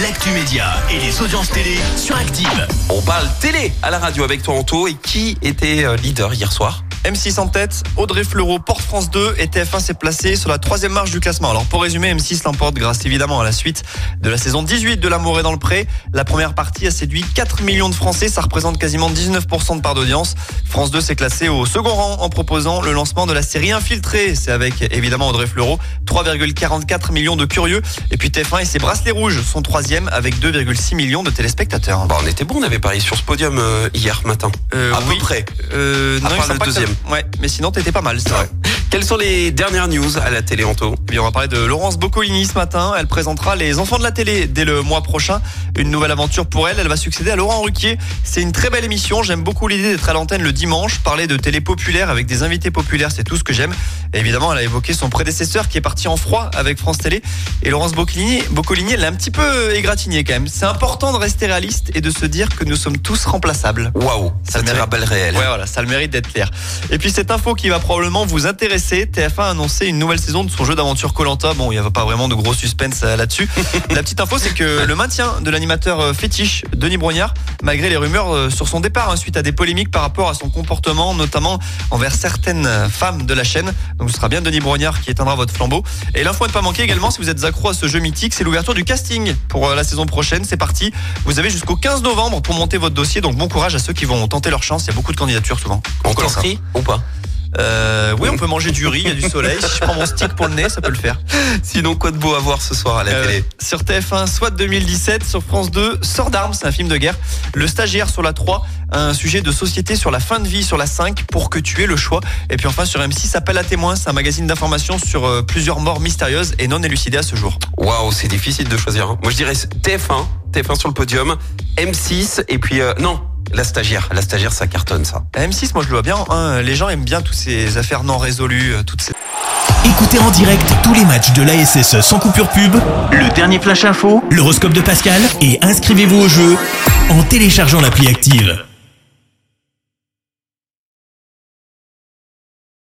l'actu média et les audiences télé sur Active. On parle télé à la radio avec toi Anto. Et qui était euh, leader hier soir? M6 en tête, Audrey Fleurot porte France 2 et TF1 s'est placé sur la troisième marche du classement. Alors pour résumer, M6 l'emporte grâce évidemment à la suite de la saison 18 de L'amour est dans le pré. La première partie a séduit 4 millions de Français, ça représente quasiment 19% de part d'audience. France 2 s'est classé au second rang en proposant le lancement de la série Infiltré. C'est avec évidemment Audrey Fleurot, 3,44 millions de curieux. Et puis TF1 et ses bracelets rouges sont troisième avec 2,6 millions de téléspectateurs. Bon, on était bon, on avait parié sur ce podium euh, hier matin. Euh, à oui. peu près. Euh, À non, part le deuxième. Ouais, mais sinon t'étais pas mal, c'est vrai. Quelles sont les dernières news à la télé Anto? Eh bien, on va parler de Laurence Boccolini ce matin. Elle présentera Les Enfants de la télé dès le mois prochain. Une nouvelle aventure pour elle. Elle va succéder à Laurent Ruquier. C'est une très belle émission. J'aime beaucoup l'idée d'être à l'antenne le dimanche, parler de télé populaire avec des invités populaires. C'est tout ce que j'aime. Évidemment, elle a évoqué son prédécesseur qui est parti en froid avec France Télé. Et Laurence Boccolini, Boccolini elle l'a un petit peu égratigné quand même. C'est important de rester réaliste et de se dire que nous sommes tous remplaçables. Waouh, ça le te mérite. réel. Ouais, voilà, ça a le mérite d'être clair. Et puis cette info qui va probablement vous intéresser, TF1 a annoncé une nouvelle saison de son jeu d'aventure Colanta. Bon, il n'y a pas vraiment de gros suspense euh, là-dessus. La petite info, c'est que le maintien de l'animateur euh, fétiche Denis Brognard, malgré les rumeurs euh, sur son départ hein, suite à des polémiques par rapport à son comportement, notamment envers certaines femmes de la chaîne. Donc ce sera bien Denis Brognard qui éteindra votre flambeau. Et l'info à ne pas manquer également, si vous êtes accro à ce jeu mythique, c'est l'ouverture du casting pour la saison prochaine. C'est parti. Vous avez jusqu'au 15 novembre pour monter votre dossier. Donc bon courage à ceux qui vont tenter leur chance. Il y a beaucoup de candidatures souvent. On t'inscrit ou pas Euh, oui, on peut manger du riz, il y a du soleil. Si je prends mon stick pour le nez, ça peut le faire. Sinon, quoi de beau à voir ce soir à la Euh, télé sur TF1, SWAT 2017, sur France 2, Sort d'armes, c'est un film de guerre. Le stagiaire sur la 3, un sujet de société sur la fin de vie sur la 5, pour que tu aies le choix. Et puis enfin sur M6, Appel à témoins, c'est un magazine d'information sur euh, plusieurs morts mystérieuses et non élucidées à ce jour. Waouh, c'est difficile de choisir. hein. Moi, je dirais TF1, TF1 sur le podium, M6 et puis euh, non, la stagiaire. La stagiaire, ça cartonne ça. À M6, moi je le vois bien, hein, les gens aiment bien toutes ces affaires non résolues, euh, toutes ces... Écoutez en direct tous les matchs de l'ASSE sans coupure pub, le dernier flash info, l'horoscope de Pascal et inscrivez-vous au jeu en téléchargeant l'appli Active.